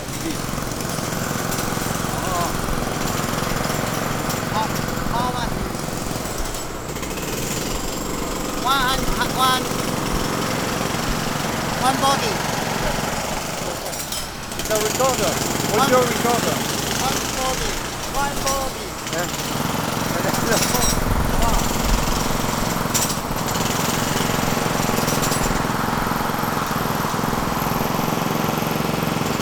Ah, body. It's a recorder. What's One- your recorder? One body. One body. Yeah.